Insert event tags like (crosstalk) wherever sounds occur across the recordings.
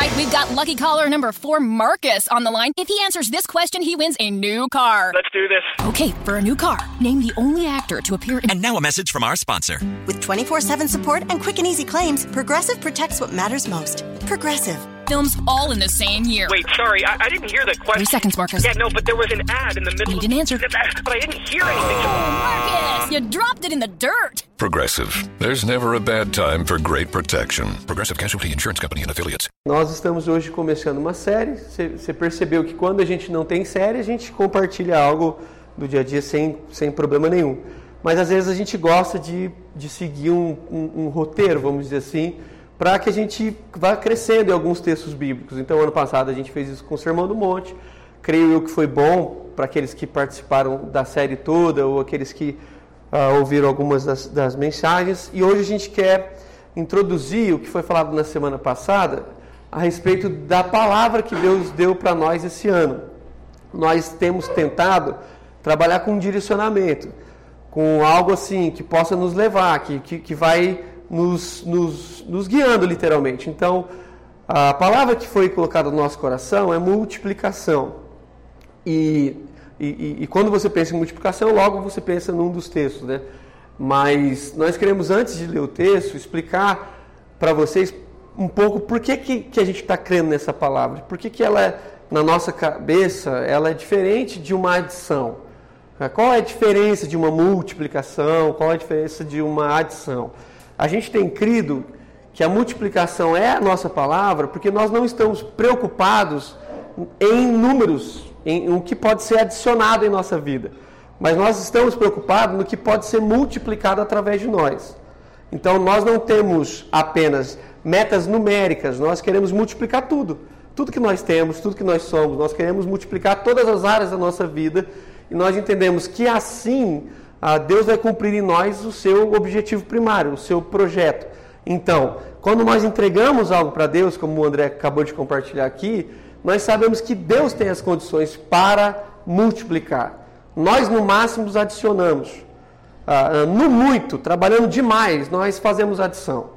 right, we've got lucky caller number four, Marcus, on the line. If he answers this question, he wins a new car. Let's do this. Okay, for a new car, name the only actor to appear in. And now a message from our sponsor. With 24 7 support and quick and easy claims, Progressive protects what matters most. Progressive. Films all in the same year. Wait, sorry, I, I didn't hear the question. Three seconds, Marcus. Yeah, no, but there was an ad in the middle. You didn't answer. But I didn't hear anything. Marcus, you dropped it in the dirt. Progressive. There's never a bad time for great protection. Progressive Casualty Insurance Company and Affiliates. Nós estamos hoje começando uma série. Você percebeu que quando a gente não tem série, a gente compartilha algo do dia a dia sem, sem problema nenhum. Mas às vezes a gente gosta de, de seguir um, um, um roteiro, vamos dizer assim, para que a gente vá crescendo em alguns textos bíblicos. Então, ano passado a gente fez isso com o Sermão do Monte. Creio eu que foi bom para aqueles que participaram da série toda ou aqueles que uh, ouviram algumas das, das mensagens. E hoje a gente quer introduzir o que foi falado na semana passada a respeito da palavra que Deus deu para nós esse ano. Nós temos tentado trabalhar com direcionamento, com algo assim que possa nos levar, que, que, que vai nos, nos, nos guiando literalmente. Então, a palavra que foi colocada no nosso coração é multiplicação. E, e, e, quando você pensa em multiplicação, logo você pensa num dos textos, né? Mas nós queremos, antes de ler o texto, explicar para vocês um pouco por que, que, que a gente está crendo nessa palavra. Por que, que ela, é, na nossa cabeça, ela é diferente de uma adição. Qual é a diferença de uma multiplicação? Qual é a diferença de uma adição? A gente tem crido que a multiplicação é a nossa palavra porque nós não estamos preocupados em números, em, o que pode ser adicionado em nossa vida. Mas nós estamos preocupados no que pode ser multiplicado através de nós. Então nós não temos apenas metas numéricas, nós queremos multiplicar tudo. Tudo que nós temos, tudo que nós somos, nós queremos multiplicar todas as áreas da nossa vida e nós entendemos que assim ah, Deus vai cumprir em nós o seu objetivo primário, o seu projeto. Então, quando nós entregamos algo para Deus, como o André acabou de compartilhar aqui, nós sabemos que Deus tem as condições para multiplicar. Nós, no máximo, adicionamos. Ah, no muito, trabalhando demais, nós fazemos adição.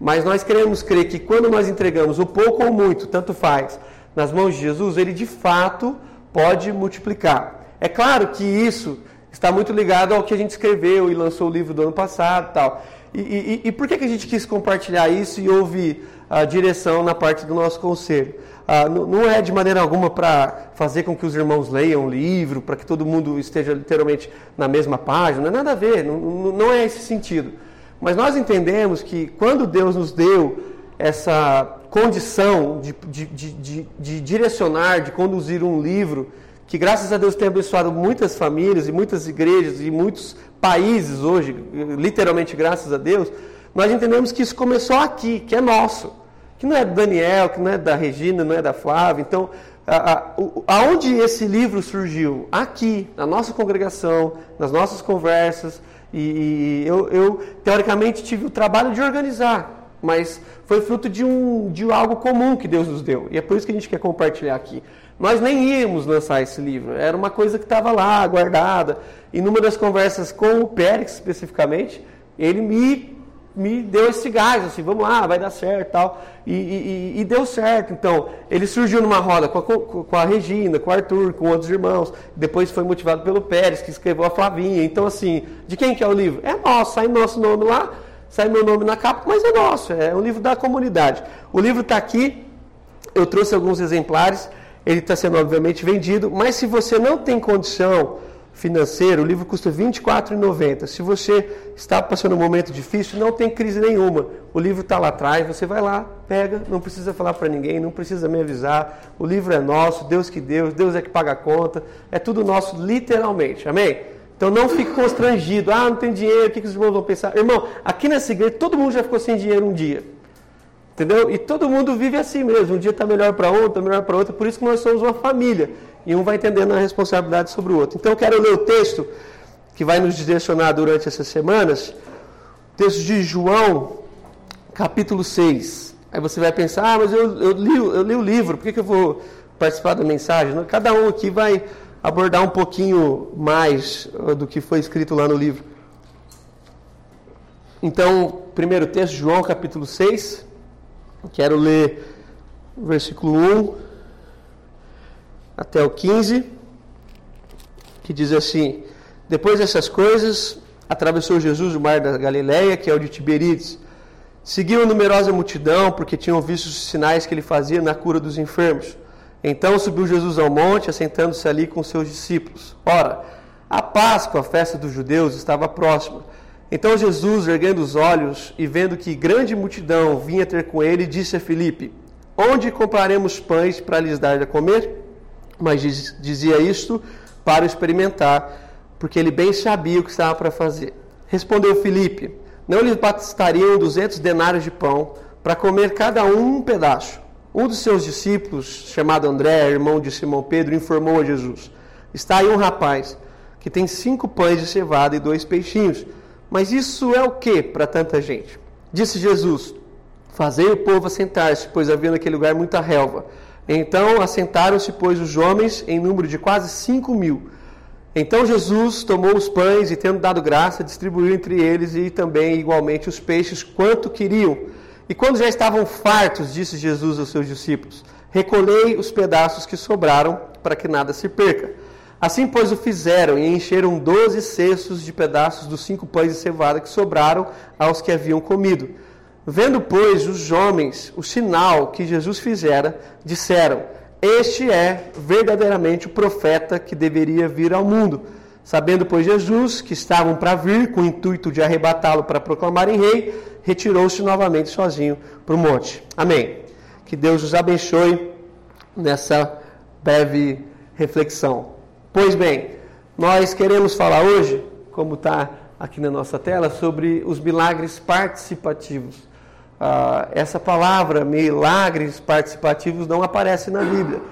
Mas nós queremos crer que quando nós entregamos o pouco ou muito, tanto faz, nas mãos de Jesus, ele de fato pode multiplicar. É claro que isso está muito ligado ao que a gente escreveu e lançou o livro do ano passado tal. E, e, e por que, que a gente quis compartilhar isso e houve a direção na parte do nosso conselho? Ah, não é de maneira alguma para fazer com que os irmãos leiam o livro, para que todo mundo esteja literalmente na mesma página, não é nada a ver, não, não é esse sentido. Mas nós entendemos que quando Deus nos deu essa condição de, de, de, de direcionar, de conduzir um livro, que graças a Deus tem abençoado muitas famílias e muitas igrejas e muitos países hoje, literalmente graças a Deus, nós entendemos que isso começou aqui, que é nosso, que não é do Daniel, que não é da Regina, não é da Flávia. Então, a, a, aonde esse livro surgiu? Aqui, na nossa congregação, nas nossas conversas. E, e eu, eu, teoricamente, tive o trabalho de organizar, mas foi fruto de, um, de algo comum que Deus nos deu. E é por isso que a gente quer compartilhar aqui. Nós nem íamos lançar esse livro, era uma coisa que estava lá, guardada. E numa das conversas com o Pérez, especificamente, ele me, me deu esse gás, assim, vamos lá, vai dar certo tal. E, e, e deu certo. Então, ele surgiu numa roda com a, com a Regina, com o Arthur, com outros irmãos. Depois foi motivado pelo Pérez, que escreveu a Flavinha. Então, assim, de quem que é o livro? É nosso, sai nosso nome lá, sai meu nome na capa, mas é nosso, é um livro da comunidade. O livro está aqui, eu trouxe alguns exemplares ele está sendo obviamente vendido, mas se você não tem condição financeira, o livro custa R$ 24,90. Se você está passando um momento difícil, não tem crise nenhuma. O livro está lá atrás, você vai lá, pega, não precisa falar para ninguém, não precisa me avisar. O livro é nosso, Deus que Deus, Deus é que paga a conta. É tudo nosso, literalmente. Amém? Então não fique constrangido. Ah, não tem dinheiro, o que, os irmãos vão pensar? Irmão, aqui nessa igreja todo mundo já ficou sem dinheiro um dia. Entendeu? E todo mundo vive assim mesmo. Um dia está melhor para um, está melhor para outro. Por isso que nós somos uma família. E um vai entendendo a responsabilidade sobre o outro. Então eu quero ler o texto que vai nos direcionar durante essas semanas. Texto de João, capítulo 6. Aí você vai pensar, ah, mas eu, eu, li, eu li o livro, por que, que eu vou participar da mensagem? Cada um aqui vai abordar um pouquinho mais uh, do que foi escrito lá no livro. Então, primeiro texto, João capítulo 6, Quero ler versículo 1 até o 15, que diz assim: Depois dessas coisas, atravessou Jesus o mar da Galileia, que é o de Tiberíades. Seguiu a numerosa multidão, porque tinham visto os sinais que ele fazia na cura dos enfermos. Então subiu Jesus ao monte, assentando-se ali com seus discípulos. Ora, a Páscoa, a festa dos judeus, estava próxima. Então Jesus, erguendo os olhos e vendo que grande multidão vinha ter com ele, disse a Filipe: Onde compraremos pães para lhes dar a comer? Mas dizia isto para experimentar, porque ele bem sabia o que estava para fazer. Respondeu Filipe: Não lhes bastariam duzentos denários de pão para comer cada um um pedaço? Um dos seus discípulos, chamado André, irmão de Simão Pedro, informou a Jesus: Está aí um rapaz que tem cinco pães de cevada e dois peixinhos. Mas isso é o que para tanta gente? Disse Jesus: Fazei o povo assentar-se, pois havia naquele lugar muita relva. Então assentaram-se, pois, os homens em número de quase cinco mil. Então Jesus tomou os pães e, tendo dado graça, distribuiu entre eles e também igualmente os peixes, quanto queriam. E quando já estavam fartos, disse Jesus aos seus discípulos: Recolhei os pedaços que sobraram, para que nada se perca. Assim, pois, o fizeram e encheram doze cestos de pedaços dos cinco pães de cevada que sobraram aos que haviam comido. Vendo, pois, os homens o sinal que Jesus fizera, disseram: Este é verdadeiramente o profeta que deveria vir ao mundo. Sabendo, pois, Jesus que estavam para vir com o intuito de arrebatá-lo para proclamarem rei, retirou-se novamente sozinho para o monte. Amém. Que Deus os abençoe nessa breve reflexão. Pois bem, nós queremos falar hoje, como está aqui na nossa tela, sobre os milagres participativos. Ah, essa palavra, milagres participativos, não aparece na Bíblia.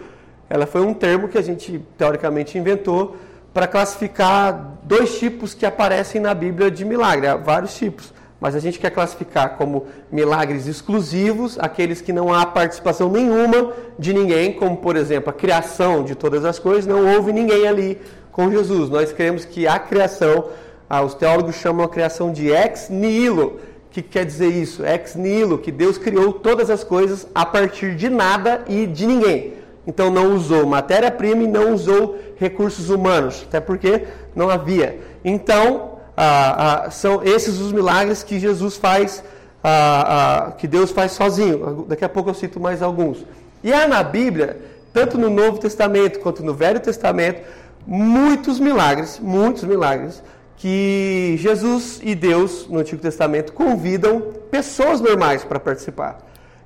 Ela foi um termo que a gente teoricamente inventou para classificar dois tipos que aparecem na Bíblia de milagre. Há vários tipos mas a gente quer classificar como milagres exclusivos, aqueles que não há participação nenhuma de ninguém, como por exemplo a criação de todas as coisas, não houve ninguém ali com Jesus. Nós queremos que a criação, ah, os teólogos chamam a criação de ex nihilo. O que quer dizer isso? Ex nihilo, que Deus criou todas as coisas a partir de nada e de ninguém. Então não usou matéria-prima e não usou recursos humanos, até porque não havia. Então, ah, ah, são esses os milagres que Jesus faz, ah, que Deus faz sozinho. Daqui a pouco eu cito mais alguns. E há na Bíblia, tanto no Novo Testamento quanto no Velho Testamento, muitos milagres, muitos milagres, que Jesus e Deus, no Antigo Testamento, convidam pessoas normais para participar.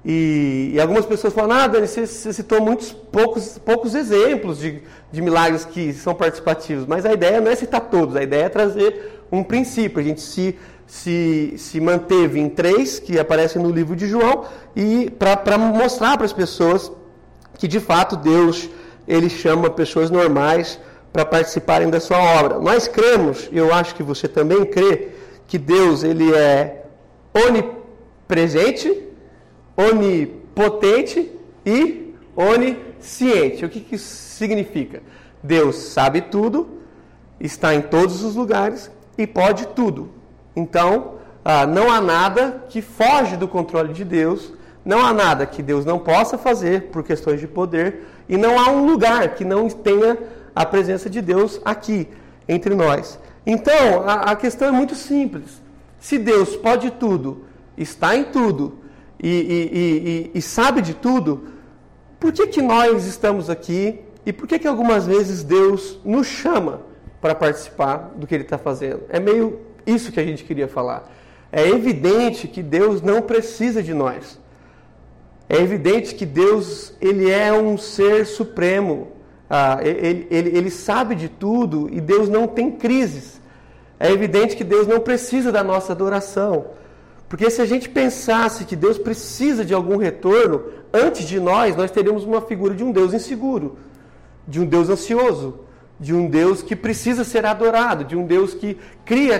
E, e, algumas pessoas falam, ah, Dani, você, você, citou muitos poucos, poucos exemplos de, de milagres que são participativos, mas a ideia não é citar todos, a ideia é trazer um princípio. A gente se, se, se manteve em três, que aparecem no livro de João, e para mostrar para as pessoas que de fato Deus ele chama pessoas normais para participarem da sua obra. Nós cremos, eu acho que você também crê, que Deus ele é onipresente, onipotente e onisciente. O que, que isso significa? Deus sabe tudo, está em todos os lugares e pode tudo. Então, ah, não há nada que foge do controle de Deus, não há nada que Deus não possa fazer por questões de poder, e não há um lugar que não tenha a presença de Deus aqui, entre nós. Então, a, a questão é muito simples. Se Deus pode tudo, está em tudo e, e, e, e sabe de tudo, por que, que nós estamos aqui e por que, que algumas vezes Deus nos chama para participar do que ele está fazendo. É meio isso que a gente queria falar. É evidente que Deus não precisa de nós. É evidente que Deus ele é um ser supremo. Ah, ele, ele, ele sabe de tudo e Deus não tem crises. É evidente que Deus não precisa da nossa adoração. Porque se a gente pensasse que Deus precisa de algum retorno, antes de nós, nós teríamos uma figura de um Deus inseguro, de um Deus ansioso, de um Deus que precisa ser adorado, de um Deus que cria,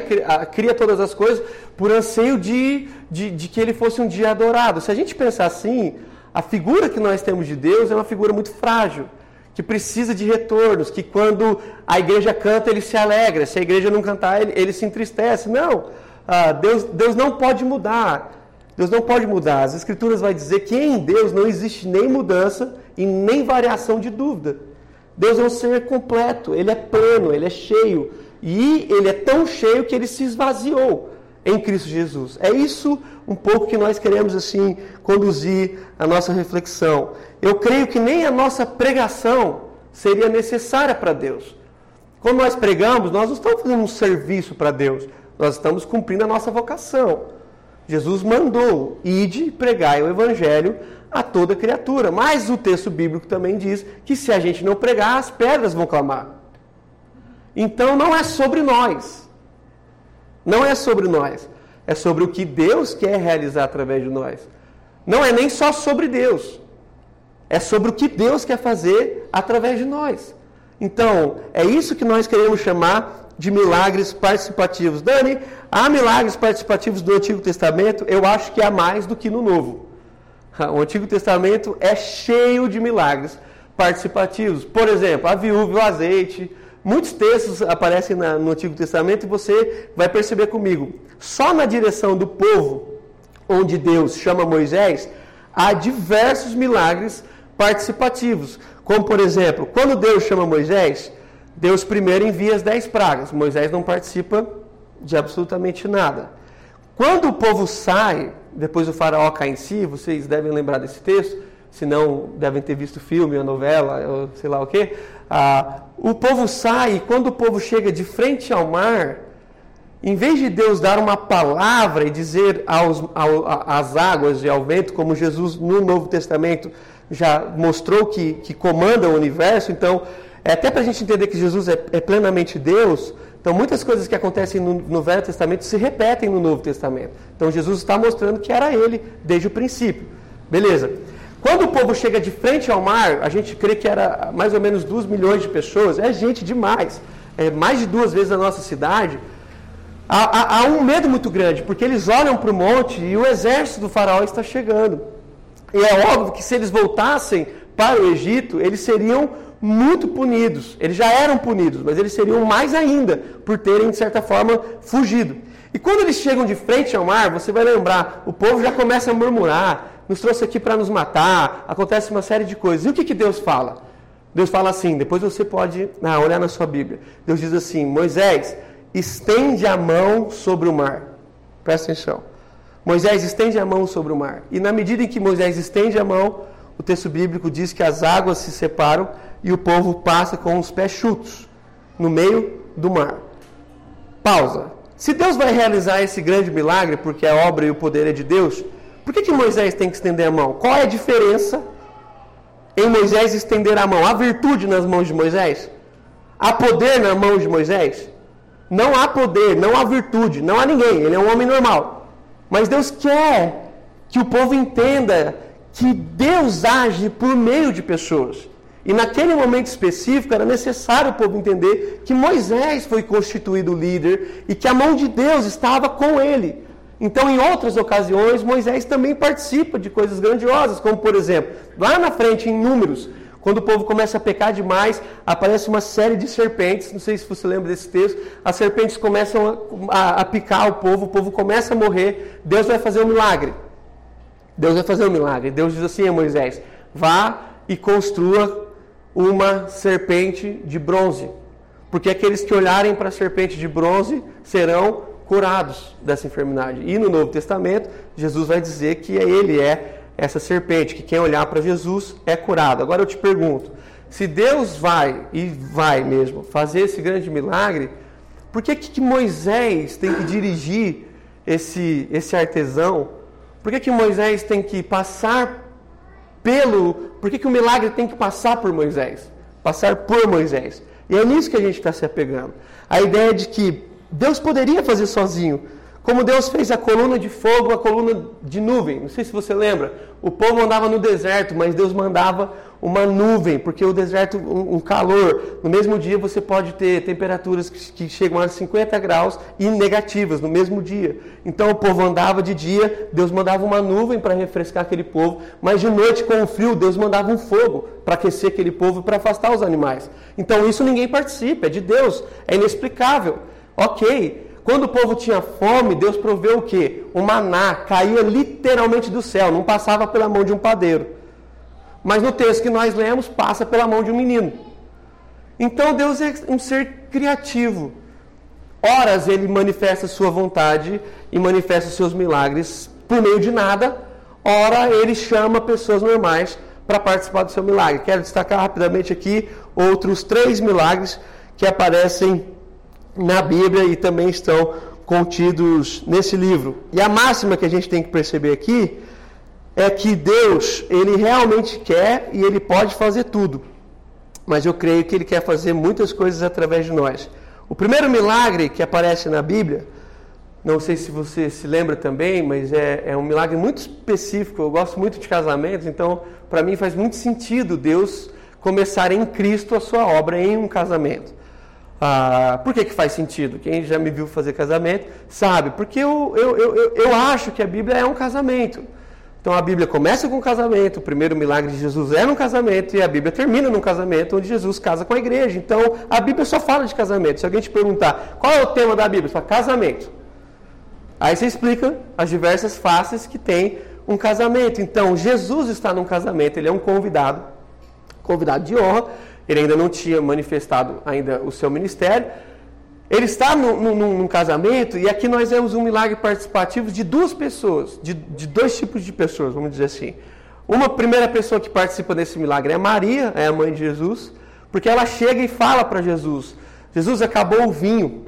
cria todas as coisas por anseio de, de, de, que ele fosse um dia adorado. Se a gente pensar assim, a figura que nós temos de Deus é uma figura muito frágil, que precisa de retornos, que quando a igreja canta ele se alegra, se a igreja não cantar ele, ele se entristece. Não, ah, Deus, Deus não pode mudar. Deus não pode mudar. As Escrituras vai dizer que em Deus não existe nem mudança e nem variação de dúvida. Deus é um ser completo, ele é pleno, ele é cheio. E ele é tão cheio que ele se esvaziou em Cristo Jesus. É isso um pouco que nós queremos assim conduzir a nossa reflexão. Eu creio que nem a nossa pregação seria necessária para Deus. Quando nós pregamos, nós não estamos fazendo um serviço para Deus, nós estamos cumprindo a nossa vocação. Jesus mandou, ide pregar o evangelho a toda criatura. Mas o texto bíblico também diz que se a gente não pregar, as pedras vão clamar. Então não é sobre nós. Não é sobre nós. É sobre o que Deus quer realizar através de nós. Não é nem só sobre Deus. É sobre o que Deus quer fazer através de nós. Então, é isso que nós queremos chamar de milagres participativos. Dani, há milagres participativos do Antigo Testamento? Eu acho que há mais do que no Novo. O Antigo Testamento é cheio de milagres participativos. Por exemplo, a viúva e o azeite. Muitos textos aparecem no Antigo Testamento e você vai perceber comigo. Só na direção do povo, onde Deus chama Moisés, há diversos milagres participativos. Como, por exemplo, quando Deus chama Moisés, Deus primeiro envia as dez pragas. Moisés não participa de absolutamente nada. Quando o povo sai, depois o faraó cai em si, vocês devem lembrar desse texto, se não devem ter visto filme, a novela, ou sei lá o quê. Ah, o povo sai e quando o povo chega de frente ao mar, em vez de Deus dar uma palavra e dizer aos, ao, às águas e ao vento, como Jesus no Novo Testamento já mostrou que, que comanda o universo, então, é até para a gente entender que Jesus é, é, plenamente Deus, então muitas coisas que acontecem no, no, Velho Testamento se repetem no Novo Testamento. Então Jesus está mostrando que era ele desde o princípio. Beleza. Quando o povo chega de frente ao mar, a gente crê que era mais ou menos 2 milhões de pessoas, é gente demais, é mais de duas vezes a nossa cidade. Há, há, há um medo muito grande, porque eles olham para o monte e o exército do faraó está chegando. E é óbvio que se eles voltassem para o Egito, eles seriam muito punidos. Eles já eram punidos, mas eles seriam mais ainda por terem, de certa forma, fugido. E quando eles chegam de frente ao mar, você vai lembrar, o povo já começa a murmurar, nos trouxe aqui para nos matar, acontece uma série de coisas. E o que, que Deus fala? Deus fala assim, depois você pode ah, olhar na sua Bíblia. Deus diz assim: Moisés, estende a mão sobre o mar. Presta atenção. Moisés estende a mão sobre o mar. E na medida em que Moisés estende a mão, o texto bíblico diz que as águas se separam e o povo passa com os pés chutos no meio do mar. Pausa. Se Deus vai realizar esse grande milagre, porque a obra e o poder é de Deus, por que, que Moisés tem que estender a mão? Qual é a diferença em Moisés estender a mão? Há virtude nas mãos de Moisés? Há poder na mão de Moisés? Não há poder, não há virtude, não há ninguém. Ele é um homem normal. Mas Deus quer que o povo entenda que Deus age por meio de pessoas. E naquele momento específico era necessário o povo entender que Moisés foi constituído líder e que a mão de Deus estava com ele. Então, em outras ocasiões, Moisés também participa de coisas grandiosas, como por exemplo, lá na frente em Números, quando o povo começa a pecar demais, aparece uma série de serpentes. Não sei se você lembra desse texto. As serpentes começam a, a, a picar o povo, o povo começa a morrer. Deus vai fazer um milagre. Deus vai fazer um milagre. Deus diz assim a Moisés: vá e construa uma serpente de bronze. Porque aqueles que olharem para a serpente de bronze serão curados dessa enfermidade. E no Novo Testamento, Jesus vai dizer que ele é essa serpente, que quem olhar para Jesus é curado. Agora eu te pergunto, se Deus vai, e vai mesmo, fazer esse grande milagre, por que, que Moisés tem que dirigir esse, esse artesão? Por que, que Moisés tem que passar pelo. Por que, que o milagre tem que passar por Moisés? Passar por Moisés. E é nisso que a gente está se apegando. A ideia de que Deus poderia fazer sozinho, como Deus fez a coluna de fogo, a coluna de nuvem. Não sei se você lembra. O povo andava no deserto, mas Deus mandava uma nuvem, porque o deserto, um, um calor. No mesmo dia você pode ter temperaturas que, que, chegam a 50 graus e negativas no mesmo dia. Então o povo andava de dia, Deus mandava uma nuvem para refrescar aquele povo, mas de noite com o frio, Deus mandava um fogo para aquecer aquele povo e para afastar os animais. Então isso ninguém participa, é de Deus, é inexplicável. Ok, Quando o povo tinha fome, Deus proveu o quê? O maná caía literalmente do céu, não passava pela mão de um padeiro. Mas no texto que nós lemos, passa pela mão de um menino. Então Deus é um ser criativo. Horas ele manifesta sua vontade e manifesta seus milagres por meio de nada. Ora ele chama pessoas normais para participar do seu milagre. Quero destacar rapidamente aqui outros três milagres que aparecem na Bíblia e também estão contidos nesse livro. E a máxima que a gente tem que perceber aqui é que Deus, ele realmente quer e ele pode fazer tudo. Mas eu creio que ele quer fazer muitas coisas através de nós. O primeiro milagre que aparece na Bíblia, não sei se você se lembra também, mas é, é um milagre muito específico. Eu gosto muito de casamentos, então para mim faz muito sentido Deus começar em Cristo a sua obra em um casamento. Ah, por que, que faz sentido? Quem já me viu fazer casamento sabe, porque eu, eu, eu, eu acho que a Bíblia é um casamento. Então a Bíblia começa com o casamento, o primeiro milagre de Jesus é no casamento e a Bíblia termina num casamento onde Jesus casa com a igreja. Então a Bíblia só fala de casamento. Se alguém te perguntar qual é o tema da Bíblia, você fala casamento. Aí você explica as diversas faces que tem um casamento. Então Jesus está num casamento, ele é um convidado, convidado de honra. Ele ainda não tinha manifestado ainda o seu ministério. Ele está num, casamento e aqui nós vemos um milagre participativo de duas pessoas, de, de, dois tipos de pessoas, vamos dizer assim. Uma primeira pessoa que participa desse milagre é Maria, é a mãe de Jesus, porque ela chega e fala para Jesus: Jesus, acabou o vinho.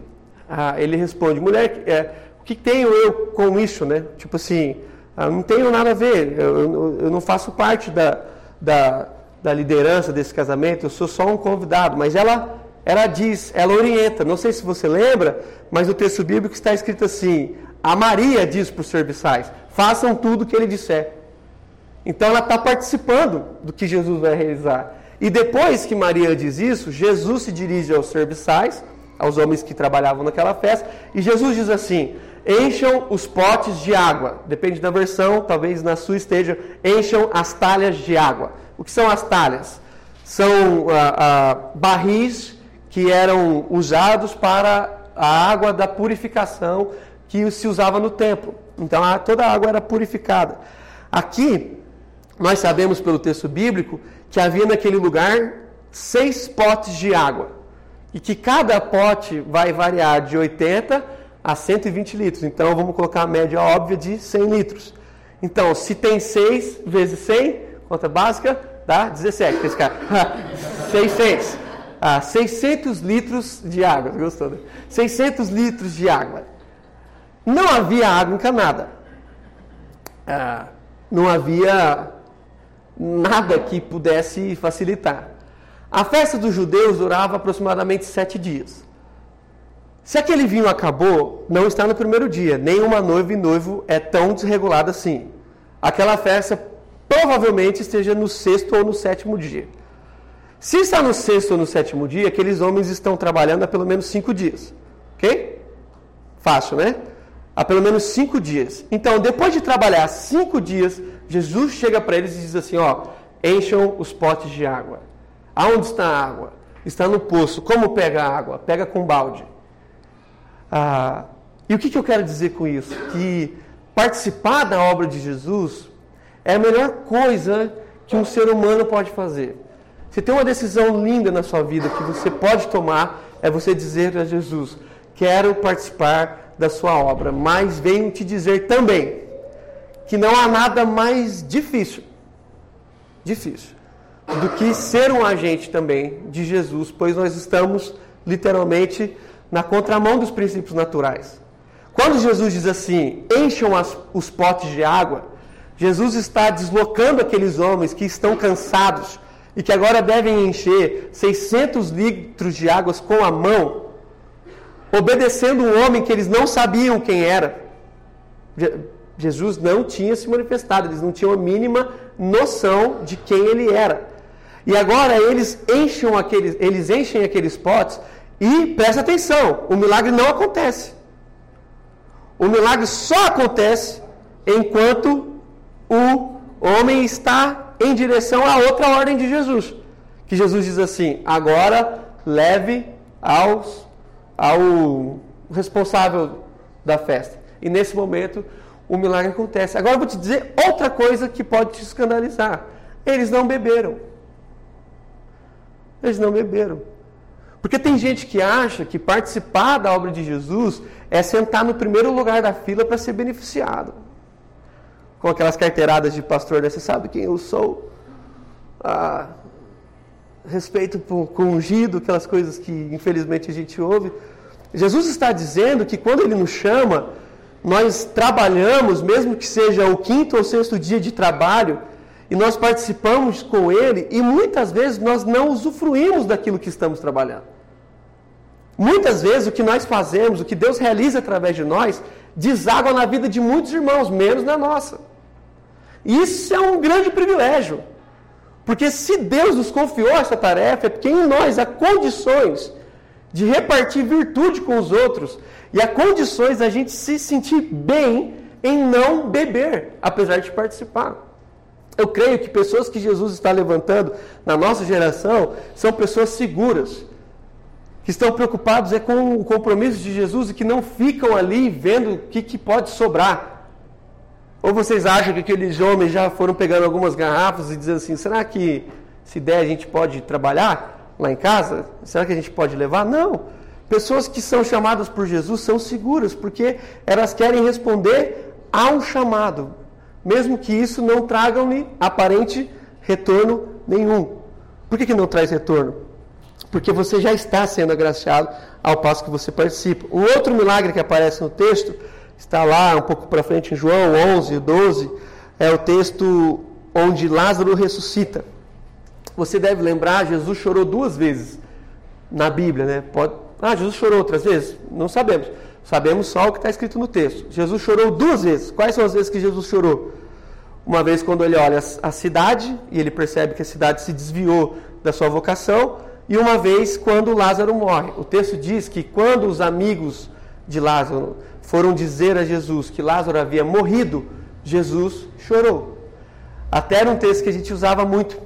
Ah, ele responde: mulher, é, o que tenho eu com isso, né? Tipo assim, ah, não tenho nada a ver, eu, eu, eu não faço parte da, da, da liderança desse casamento, eu sou só um convidado. Mas ela ela diz, ela orienta, não sei se você lembra, mas no texto bíblico está escrito assim: a Maria diz para os serviçais: façam tudo o que ele disser. Então ela está participando do que Jesus vai realizar. E depois que Maria diz isso, Jesus se dirige aos serviçais, aos homens que trabalhavam naquela festa, e Jesus diz assim: encham os potes de água. Depende da versão, talvez na sua esteja, encham as talhas de água. O que são as talhas? São ah, ah, barris que eram usados para a água da purificação que se usava no templo. Então toda a água era purificada. Aqui, nós sabemos pelo texto bíblico que havia naquele lugar seis potes de água. E que cada pote vai variar de 80 a 120 litros. Então vamos colocar a média óbvia de 100 litros. Então, se tem 6 vezes 100, conta básica, dá 17. 600 (laughs) a 600 litros de água. Gostou? Né? 600 litros de água. Não havia água encanada. Ah, não havia nada que pudesse facilitar. A festa dos judeus durava aproximadamente sete dias. Se aquele vinho acabou, não está no primeiro dia. Nenhuma noiva e noivo é tão desregulada assim. Aquela festa provavelmente esteja no sexto ou no sétimo dia. Se está no sexto ou no sétimo dia, aqueles homens estão trabalhando há pelo menos cinco dias. Ok? Fácil, né? Há pelo menos cinco dias. Então, depois de trabalhar cinco dias, Jesus chega para eles e diz assim: ó, encham os potes de água. Aonde está a água? Está no poço. Como pega a água? Pega com balde. Ah, e o que, que eu quero dizer com isso? Que participar da obra de Jesus é a melhor coisa que um ser humano pode fazer. Se tem uma decisão linda na sua vida que você pode tomar, é você dizer a Jesus: Quero participar da sua obra, mas venho te dizer também que não há nada mais difícil, difícil, do que ser um agente também de Jesus, pois nós estamos literalmente na contramão dos princípios naturais. Quando Jesus diz assim: encham as, os potes de água, Jesus está deslocando aqueles homens que estão cansados e que agora devem encher 600 litros de águas com a mão, obedecendo um homem que eles não sabiam quem era. Jesus não tinha se manifestado, eles não tinham a mínima noção de quem ele era. E agora eles enchem aqueles, eles enchem aqueles potes e presta atenção, o milagre não acontece. O milagre só acontece enquanto o homem está em direção à outra ordem de Jesus. Que Jesus diz assim: agora leve aos, ao, responsável da festa. E nesse momento o milagre acontece. Agora eu vou te dizer outra coisa que pode te escandalizar. Eles não beberam. Eles não beberam. Porque tem gente que acha que participar da obra de Jesus é sentar no primeiro lugar da fila para ser beneficiado. Com aquelas carteiradas de pastor, né? você sabe quem eu sou? Ah, respeito com ungido, aquelas coisas que infelizmente a gente ouve. Jesus está dizendo que quando ele nos chama, nós trabalhamos, mesmo que seja o quinto ou sexto dia de trabalho, e nós participamos com ele e muitas vezes nós não usufruímos daquilo que estamos trabalhando. Muitas vezes o que nós fazemos, o que Deus realiza através de nós, deságua na vida de muitos irmãos, menos na nossa. Isso é um grande privilégio. Porque se Deus nos confiou essa tarefa, é porque em nós há condições de repartir virtude com os outros e há condições da gente se sentir bem em não beber, apesar de participar. Eu creio que pessoas que Jesus está levantando na nossa geração são pessoas seguras, que estão preocupados é com o compromisso de Jesus e que não ficam ali vendo o que, que pode sobrar. Ou vocês acham que aqueles homens já foram pegando algumas garrafas e dizendo assim: será que se der a gente pode trabalhar lá em casa? Será que a gente pode levar? Não. Pessoas que são chamadas por Jesus são seguras, porque elas querem responder a um chamado mesmo que isso não traga-me aparente retorno nenhum. Por que, que não traz retorno? Porque você já está sendo agraciado ao passo que você participa. Um outro milagre que aparece no texto, está lá um pouco para frente em João 11, 12, é o texto onde Lázaro ressuscita. Você deve lembrar, Jesus chorou duas vezes na Bíblia, né? Pode... Ah, Jesus chorou outras vezes? Não sabemos. Sabemos só o que está escrito no texto. Jesus chorou duas vezes. Quais são as vezes que Jesus chorou? Uma vez quando ele olha a cidade e ele percebe que a cidade se desviou da sua vocação, e uma vez quando Lázaro morre. O texto diz que quando os amigos de Lázaro foram dizer a Jesus que Lázaro havia morrido, Jesus chorou. Até era um texto que a gente usava muito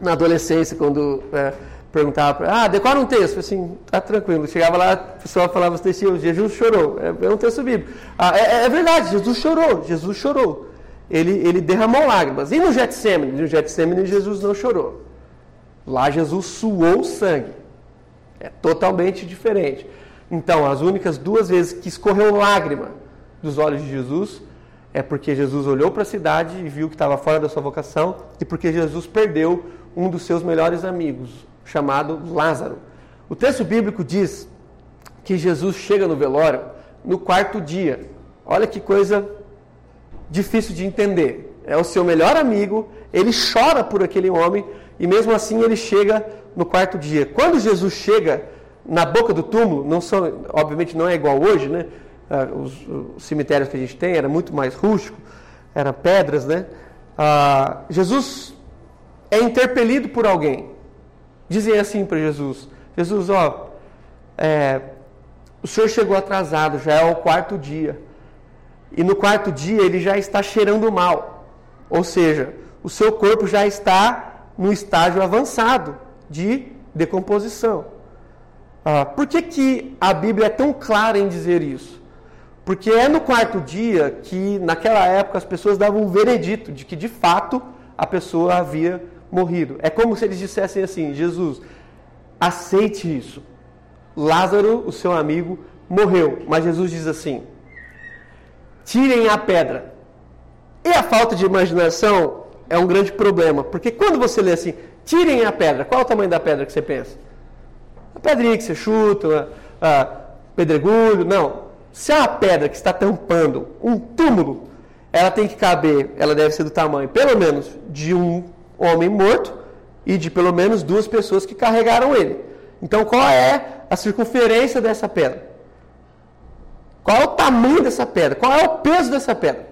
na adolescência, quando é, perguntava para ah, decora um texto, assim, tá tranquilo. Chegava lá, a pessoa falava assim, Jesus chorou. É, é um texto bíblico. Ah, é, é, verdade, Jesus chorou, Jesus chorou. Ele, ele derramou lágrimas. E no Getsemane? No Getsemane Jesus não chorou. Lá Jesus suou sangue. É totalmente diferente. Então, as únicas duas vezes que escorreu lágrima dos olhos de Jesus é porque Jesus olhou para a cidade e viu que estava fora da sua vocação e porque Jesus perdeu um dos seus melhores amigos, chamado Lázaro. O texto bíblico diz que Jesus chega no velório no quarto dia. Olha que coisa difícil de entender. É o seu melhor amigo, ele chora por aquele homem e mesmo assim ele chega no quarto dia. Quando Jesus chega na boca do túmulo, não são, obviamente não é igual hoje, né? Ah, os, os cemitérios que a gente tem era muito mais rústico, eram pedras, né? Ah, Jesus é interpelido por alguém dizem assim para Jesus: Jesus, ó, é, o senhor chegou atrasado, já é o quarto dia. E no quarto dia ele já está cheirando mal. Ou seja, o seu corpo já está no estágio avançado de decomposição. Ah, por que, que a Bíblia é tão clara em dizer isso? Porque é no quarto dia que, naquela época, as pessoas davam um veredito de que, de fato, a pessoa havia morrido. É como se eles dissessem assim: Jesus, aceite isso. Lázaro, o seu amigo, morreu. Mas Jesus diz assim: tirem a pedra. E a falta de imaginação é um grande problema, porque quando você lê assim, tirem a pedra, qual é o tamanho da pedra que você pensa? A pedrinha que você chuta, a, a pedregulho, não. Se uma pedra que está tampando um túmulo, ela tem que caber, ela deve ser do tamanho, pelo menos, de um homem morto e de pelo menos duas pessoas que carregaram ele. Então, qual é a circunferência dessa pedra? Qual é o tamanho dessa pedra? Qual é o peso dessa pedra?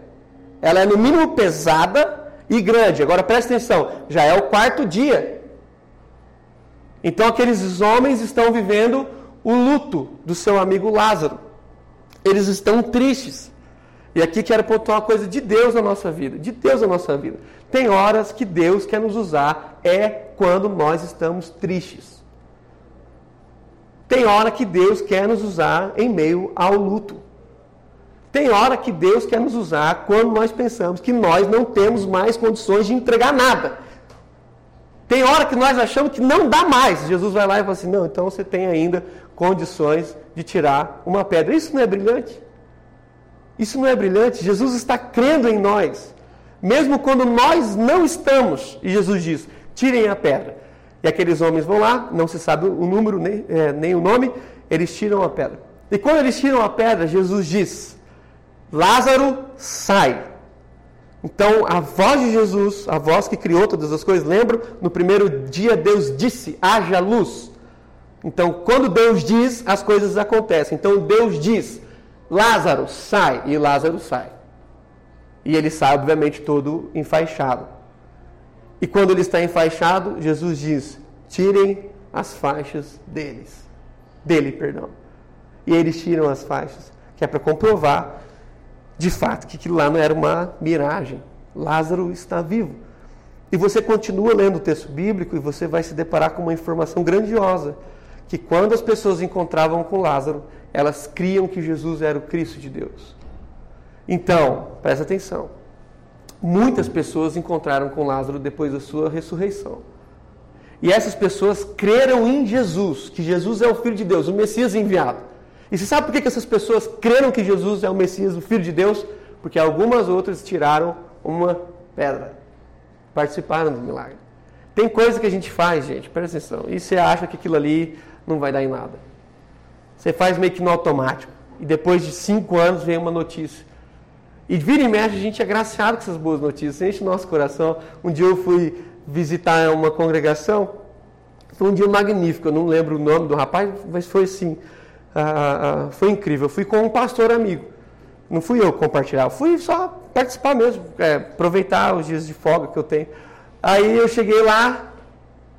Ela é no mínimo pesada e grande. Agora preste atenção, já é o quarto dia. Então aqueles homens estão vivendo o luto do seu amigo Lázaro. Eles estão tristes. E aqui quero pontuar uma coisa de Deus na nossa vida, de Deus na nossa vida. Tem horas que Deus quer nos usar, é quando nós estamos tristes. Tem hora que Deus quer nos usar em meio ao luto. Tem hora que Deus quer nos usar quando nós pensamos que nós não temos mais condições de entregar nada. Tem hora que nós achamos que não dá mais. Jesus vai lá e fala assim: não, então você tem ainda condições de tirar uma pedra. Isso não é brilhante? Isso não é brilhante? Jesus está crendo em nós, mesmo quando nós não estamos. E Jesus diz: tirem a pedra. E aqueles homens vão lá, não se sabe o número nem, é, nem o nome, eles tiram a pedra. E quando eles tiram a pedra, Jesus diz: Lázaro, sai. Então, a voz de Jesus, a voz que criou todas as coisas, lembra? No primeiro dia, Deus disse: haja luz. Então, quando Deus diz, as coisas acontecem. Então, Deus diz: Lázaro, sai. E Lázaro sai. E ele sai, obviamente, todo enfaixado. E quando ele está enfaixado, Jesus diz: tirem as faixas deles. Dele, perdão. E eles tiram as faixas, que é para comprovar de fato que lá não era uma miragem. Lázaro está vivo. E você continua lendo o texto bíblico e você vai se deparar com uma informação grandiosa, que quando as pessoas encontravam com Lázaro, elas criam que Jesus era o Cristo de Deus. Então, presta atenção. Muitas pessoas encontraram com Lázaro depois da sua ressurreição. E essas pessoas creram em Jesus, que Jesus é o Filho de Deus, o Messias enviado. E você sabe por que essas pessoas creram que Jesus é o Messias, o Filho de Deus? Porque algumas outras tiraram uma pedra. Participaram do milagre. Tem coisa que a gente faz, gente, presta atenção, e você acha que aquilo ali não vai dar em nada. Você faz meio que no automático. E depois de cinco anos vem uma notícia. E vira e mexe, a gente é agraciado com essas boas notícias, enche o nosso coração. Um dia eu fui visitar uma congregação, foi um dia magnífico, eu não lembro o nome do rapaz, mas foi assim, ah, ah, foi incrível. Eu fui com um pastor amigo, não fui eu compartilhar, fui só participar mesmo, é, aproveitar os dias de folga que eu tenho. Aí eu cheguei lá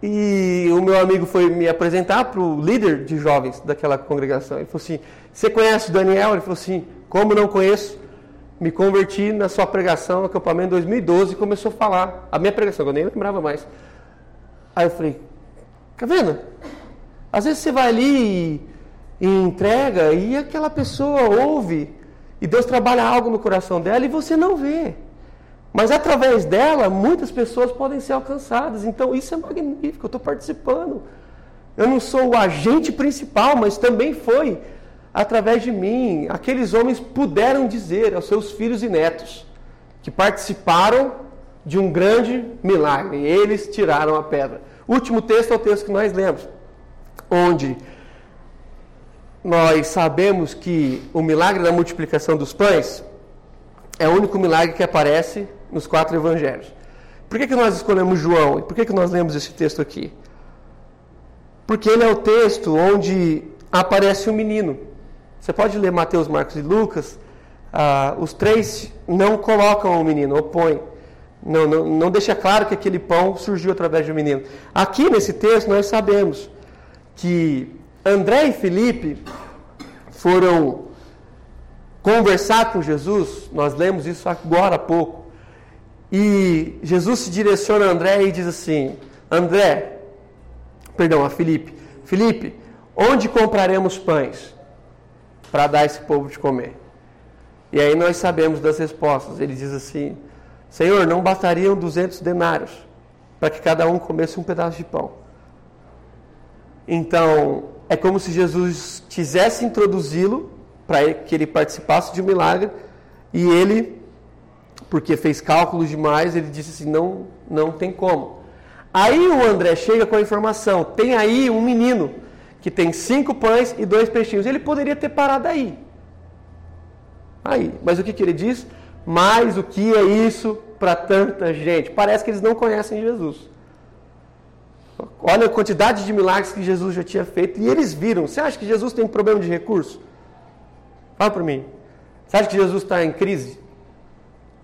e o meu amigo foi me apresentar para o líder de jovens daquela congregação. Ele falou assim: Você conhece o Daniel? Ele falou assim: Como não conheço? me converti na sua pregação, acampamento 2012, e começou a falar a minha pregação, que eu nem lembrava mais. Aí eu falei, tá vendo? Às vezes você vai ali e, e entrega e aquela pessoa ouve e Deus trabalha algo no coração dela e você não vê. Mas através dela, muitas pessoas podem ser alcançadas. Então isso é magnífico, eu estou participando. Eu não sou o agente principal, mas também foi através de mim, aqueles homens puderam dizer aos seus filhos e netos que participaram de um grande milagre. Eles tiraram a pedra. Último texto é o texto que nós lemos, onde nós sabemos que o milagre da multiplicação dos pães é o único milagre que aparece nos quatro evangelhos. Por que, que nós escolhemos João e por que, que nós lemos esse texto aqui? Porque ele é o texto onde aparece o um menino. Você pode ler Mateus, Marcos e Lucas. Ah, os três não colocam o menino, opõem. Não, não, não deixa claro que aquele pão surgiu através um menino. Aqui nesse texto nós sabemos que André e Felipe foram conversar com Jesus. Nós lemos isso agora há pouco. E Jesus se direciona a André e diz assim: André, perdão, a Felipe, Felipe, onde compraremos pães? para dar esse povo de comer. E aí nós sabemos das respostas. Ele diz assim: Senhor, não bastariam 200 denários para que cada um comesse um pedaço de pão. Então, é como se Jesus quisesse introduzi-lo para que ele participasse de um milagre e ele, porque fez cálculos demais, ele disse assim: não, não tem como. Aí o André chega com a informação: tem aí um menino que tem cinco pães e dois peixinhos. Ele poderia ter parado aí. Aí. Mas o que, que ele diz? Mas o que é isso para tanta gente? Parece que eles não conhecem Jesus. Olha a quantidade de milagres que Jesus já tinha feito e eles viram. Você acha que Jesus tem problema de recurso? Fala para mim. Você acha que Jesus está em crise?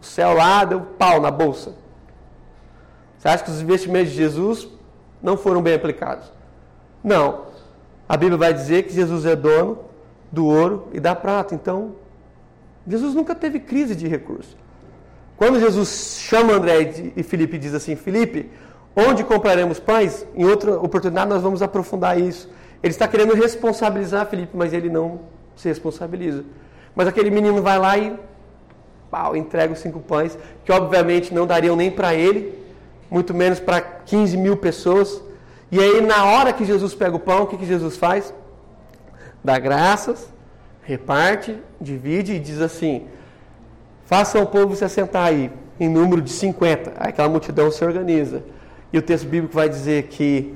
O céu lá deu pau na bolsa. Você acha que os investimentos de Jesus não foram bem aplicados? Não. A Bíblia vai dizer que Jesus é dono do ouro e da prata. Então, Jesus nunca teve crise de recursos. Quando Jesus chama André e Felipe e diz assim: Felipe, onde compraremos pães? Em outra oportunidade nós vamos aprofundar isso. Ele está querendo responsabilizar Felipe, mas ele não se responsabiliza. Mas aquele menino vai lá e pau, entrega os cinco pães, que obviamente não dariam nem para ele, muito menos para 15 mil pessoas. E aí, na hora que Jesus pega o pão, o que, que Jesus faz? Dá graças, reparte, divide e diz assim: faça o povo se assentar aí, em número de 50. Aí aquela multidão se organiza. E o texto bíblico vai dizer que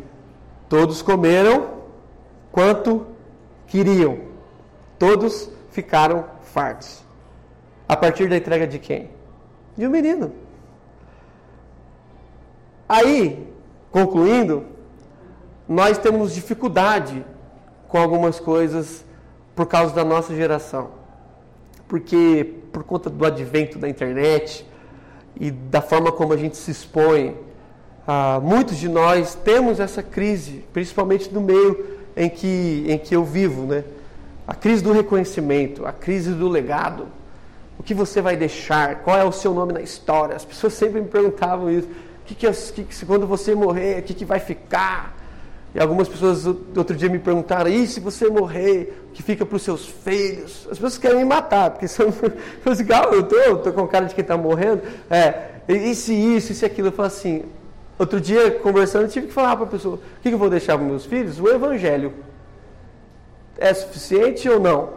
todos comeram quanto queriam, todos ficaram fartos. A partir da entrega de quem? De um menino. Aí, concluindo, nós temos dificuldade com algumas coisas por causa da nossa geração. Porque por conta do advento da internet e da forma como a gente se expõe, ah, muitos de nós temos essa crise, principalmente no meio em que, em que eu vivo, né? A crise do reconhecimento, a crise do legado. O que você vai deixar? Qual é o seu nome na história? As pessoas sempre me perguntavam isso. Que, que, que, quando você morrer, o que, que vai ficar? E algumas pessoas outro dia me perguntaram: e se você morrer, o que fica para os seus filhos? As pessoas querem me matar, porque são. (laughs) Eu assim, eu tô, eu tô com cara de quem está morrendo. É, e se isso, e se aquilo. Eu falo assim: outro dia, conversando, tive que falar para a pessoa: o que, que eu vou deixar para meus filhos? O evangelho. É suficiente ou não?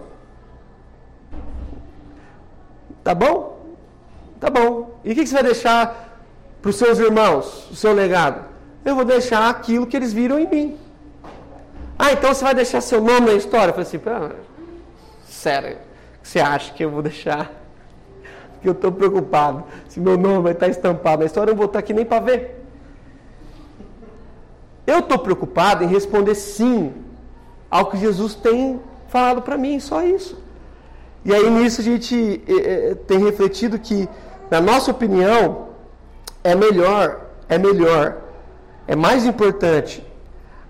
Tá bom? Tá bom. E o que você vai deixar para os seus irmãos, o seu legado? Eu vou deixar aquilo que eles viram em mim. Ah, então você vai deixar seu nome na história? Eu falei assim, ah, sério, você acha que eu vou deixar? (laughs) Porque eu estou preocupado. Se meu nome vai estar estampado na história, eu não vou estar aqui nem para ver. Eu estou preocupado em responder sim ao que Jesus tem falado para mim, só isso. E aí nisso a gente é, tem refletido que, na nossa opinião, é melhor, é melhor, é mais importante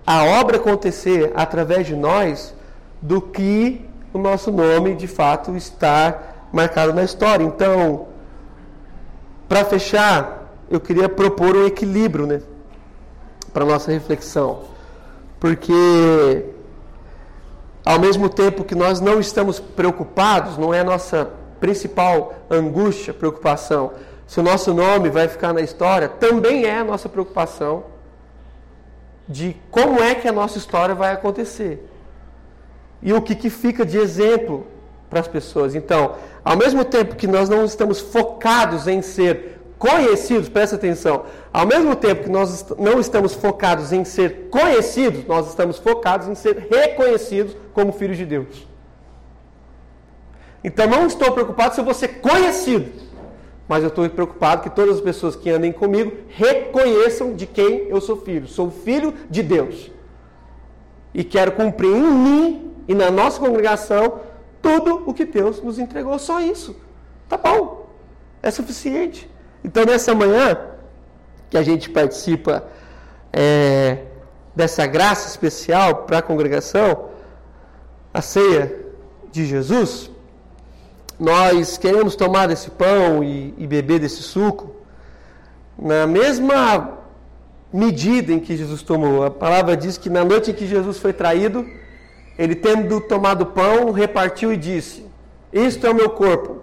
a obra acontecer através de nós do que o nosso nome de fato estar marcado na história. Então, para fechar, eu queria propor um equilíbrio, né, para nossa reflexão, porque ao mesmo tempo que nós não estamos preocupados, não é a nossa principal angústia, preocupação, se o nosso nome vai ficar na história, também é a nossa preocupação de como é que a nossa história vai acontecer. E o que, que fica de exemplo para as pessoas. Então, ao mesmo tempo que nós não estamos focados em ser conhecidos, presta atenção, ao mesmo tempo que nós não estamos focados em ser conhecidos, nós estamos focados em ser reconhecidos como filhos de Deus. Então não estou preocupado se eu vou ser conhecido, mas eu estou preocupado que todas as pessoas que andem comigo reconheçam de quem eu sou filho. Sou filho de Deus. E quero cumprir em mim e na nossa congregação tudo o que Deus nos entregou. Só isso. Tá bom. É suficiente. Então, nessa manhã que a gente participa é, dessa graça especial para a congregação, a ceia de Jesus, nós queremos tomar desse pão e, e beber desse suco na mesma medida em que Jesus tomou. A palavra diz que na noite em que Jesus foi traído, ele tendo tomado pão, repartiu e disse: Isto é o meu corpo,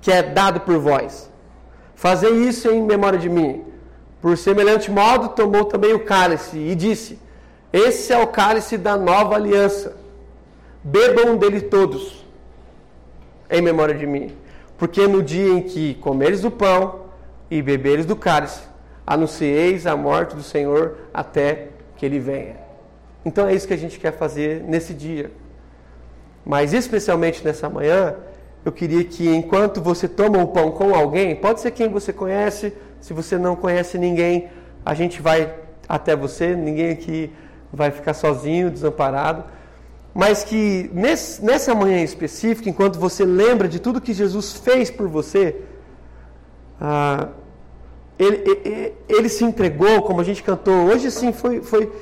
que é dado por vós. Fazei isso em memória de mim. Por semelhante modo, tomou também o cálice e disse: Esse é o cálice da nova aliança. Bebam dele todos, em memória de mim. Porque no dia em que comeres do pão e beberes do cálice, anuncieis a morte do Senhor até que ele venha. Então é isso que a gente quer fazer nesse dia. Mas especialmente nessa manhã, eu queria que enquanto você toma o pão com alguém, pode ser quem você conhece, se você não conhece ninguém, a gente vai até você, ninguém aqui vai ficar sozinho, desamparado. Mas que nesse, nessa manhã específica, enquanto você lembra de tudo que Jesus fez por você, ah, ele, ele, ele, se entregou, como a gente cantou. Hoje, sim, foi, foi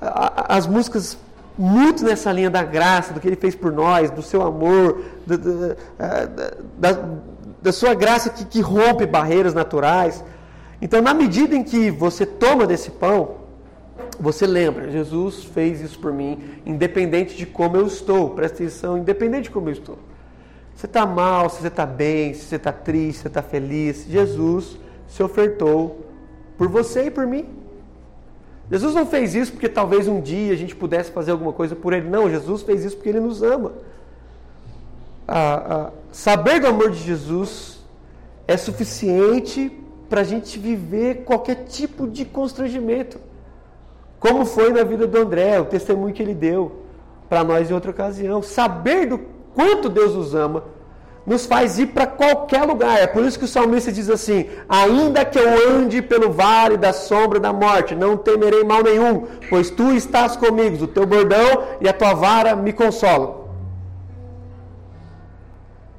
as músicas muito nessa linha da graça, do que ele fez por nós, do seu amor, do, do, da, da, sua graça que, que rompe barreiras naturais. Então, na medida em que você toma desse pão, você lembra, Jesus fez isso por mim, independente de como eu estou. Presta atenção, independente de como eu estou. Você está mal, se você está bem, se você está triste, se você está feliz. Jesus se ofertou por você e por mim. Jesus não fez isso porque talvez um dia a gente pudesse fazer alguma coisa por Ele. Não, Jesus fez isso porque Ele nos ama. Saber do amor de Jesus é suficiente para a gente viver qualquer tipo de constrangimento. Como foi na vida do André, o testemunho que ele deu para nós em outra ocasião. Saber do quanto Deus nos ama nos faz ir para qualquer lugar. É por isso que o salmista diz assim: Ainda que eu ande pelo vale da sombra da morte, não temerei mal nenhum, pois tu estás comigo, o teu bordão e a tua vara me consolam.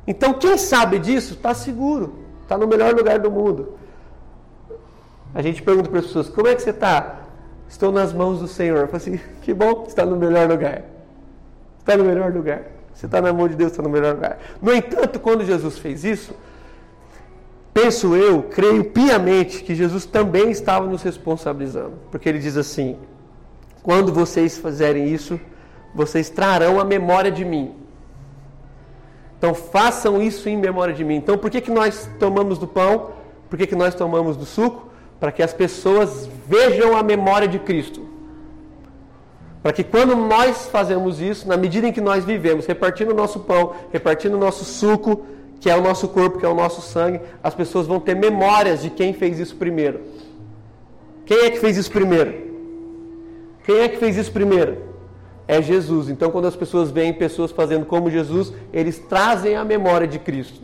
Então, quem sabe disso está seguro, está no melhor lugar do mundo. A gente pergunta para as pessoas: Como é que você está? Estou nas mãos do Senhor. Eu falo assim, que bom, está no melhor lugar. Está no melhor lugar. Você está na mão de Deus, está no melhor lugar. No entanto, quando Jesus fez isso, penso eu, creio piamente que Jesus também estava nos responsabilizando. Porque ele diz assim: quando vocês fizerem isso, vocês trarão a memória de mim. Então façam isso em memória de mim. Então por que, que nós tomamos do pão? Por que, que nós tomamos do suco? para que as pessoas vejam a memória de Cristo. Para que quando nós fazemos isso, na medida em que nós vivemos, repartindo o nosso pão, repartindo o nosso suco, que é o nosso corpo, que é o nosso sangue, as pessoas vão ter memórias de quem fez isso primeiro. Quem é que fez isso primeiro? Quem é que fez isso primeiro? É Jesus. Então, quando as pessoas veem pessoas fazendo como Jesus, eles trazem a memória de Cristo.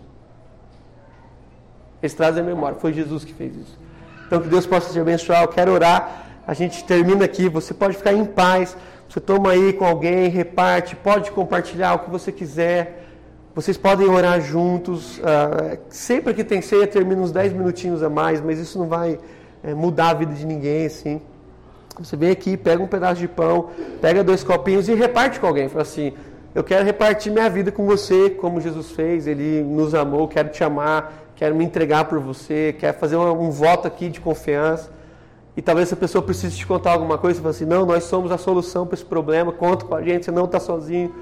Eles trazem a memória. Foi Jesus que fez isso. Então que Deus possa te abençoar. Eu quero orar. A gente termina aqui. Você pode ficar em paz. Você toma aí com alguém, reparte, pode compartilhar o que você quiser. Vocês podem orar juntos. Uh, sempre que tem ceia, termina uns 10 minutinhos a mais, mas isso não vai é, mudar a vida de ninguém, assim. Você vem aqui, pega um pedaço de pão, pega dois copinhos e reparte com alguém. Fala assim: Eu quero repartir minha vida com você, como Jesus fez. Ele nos amou, quero te amar quero me entregar por você, quero fazer um, um voto aqui de confiança. E talvez essa pessoa precise te contar alguma coisa e fala assim: não, nós somos a solução para esse problema, conta com a gente, você não está sozinho.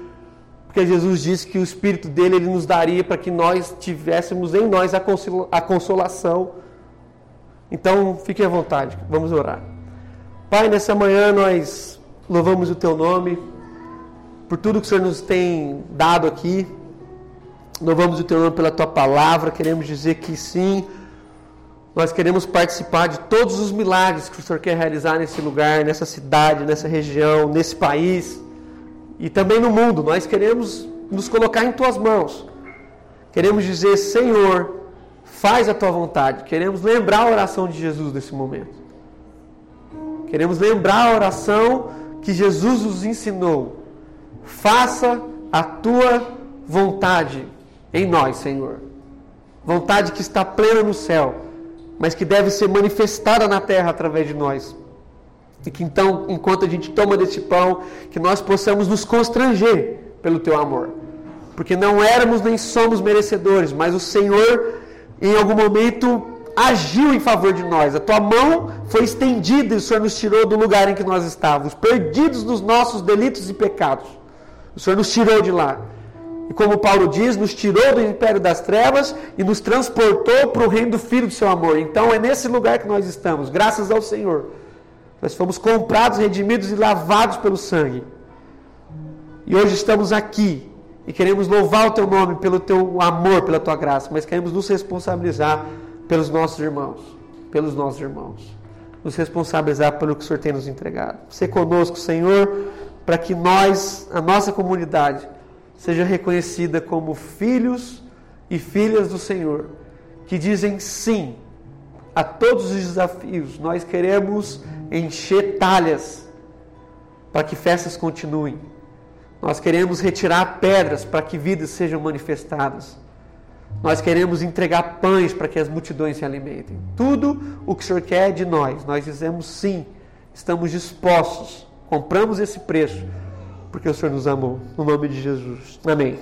Porque Jesus disse que o Espírito dele ele nos daria para que nós tivéssemos em nós a, a consolação. Então, fique à vontade, vamos orar. Pai, nessa manhã nós louvamos o teu nome por tudo que o Senhor nos tem dado aqui. Louvamos o teu nome pela tua palavra, queremos dizer que sim, nós queremos participar de todos os milagres que o Senhor quer realizar nesse lugar, nessa cidade, nessa região, nesse país e também no mundo. Nós queremos nos colocar em tuas mãos. Queremos dizer, Senhor, faz a tua vontade. Queremos lembrar a oração de Jesus nesse momento. Queremos lembrar a oração que Jesus nos ensinou. Faça a tua vontade em nós, Senhor. Vontade que está plena no céu, mas que deve ser manifestada na terra através de nós. E que então, enquanto a gente toma desse pão, que nós possamos nos constranger pelo teu amor. Porque não éramos nem somos merecedores, mas o Senhor, em algum momento, agiu em favor de nós. A tua mão foi estendida e o Senhor nos tirou do lugar em que nós estávamos, perdidos nos nossos delitos e pecados. O Senhor nos tirou de lá e como Paulo diz, nos tirou do império das trevas e nos transportou para o reino do Filho do seu amor. Então é nesse lugar que nós estamos, graças ao Senhor. Nós fomos comprados, redimidos e lavados pelo sangue. E hoje estamos aqui e queremos louvar o teu nome pelo teu amor, pela tua graça, mas queremos nos responsabilizar pelos nossos irmãos, pelos nossos irmãos. Nos responsabilizar pelo que o Senhor tem nos entregado. Ser conosco, Senhor, para que nós, a nossa comunidade, seja reconhecida como filhos e filhas do Senhor, que dizem sim a todos os desafios. Nós queremos encher talhas para que festas continuem. Nós queremos retirar pedras para que vidas sejam manifestadas. Nós queremos entregar pães para que as multidões se alimentem. Tudo o que o Senhor quer de nós, nós dizemos sim, estamos dispostos, compramos esse preço porque o Senhor nos amou. No nome de Jesus. Amém.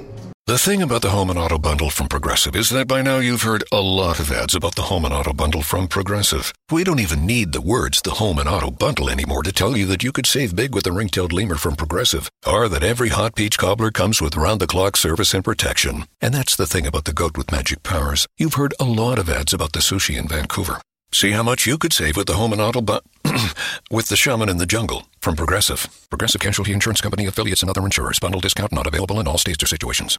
The thing about the Home and Auto Bundle from Progressive is that by now you've heard a lot of ads about the Home and Auto Bundle from Progressive. We don't even need the words the Home and Auto Bundle anymore to tell you that you could save big with the ring-tailed lemur from Progressive, or that every hot peach cobbler comes with round-the-clock service and protection. And that's the thing about the goat with magic powers. You've heard a lot of ads about the sushi in Vancouver. See how much you could save with the Home and Auto Bu- (clears throat) with the Shaman in the Jungle from Progressive. Progressive Casualty Insurance Company affiliates and other insurers. Bundle discount not available in all states or situations.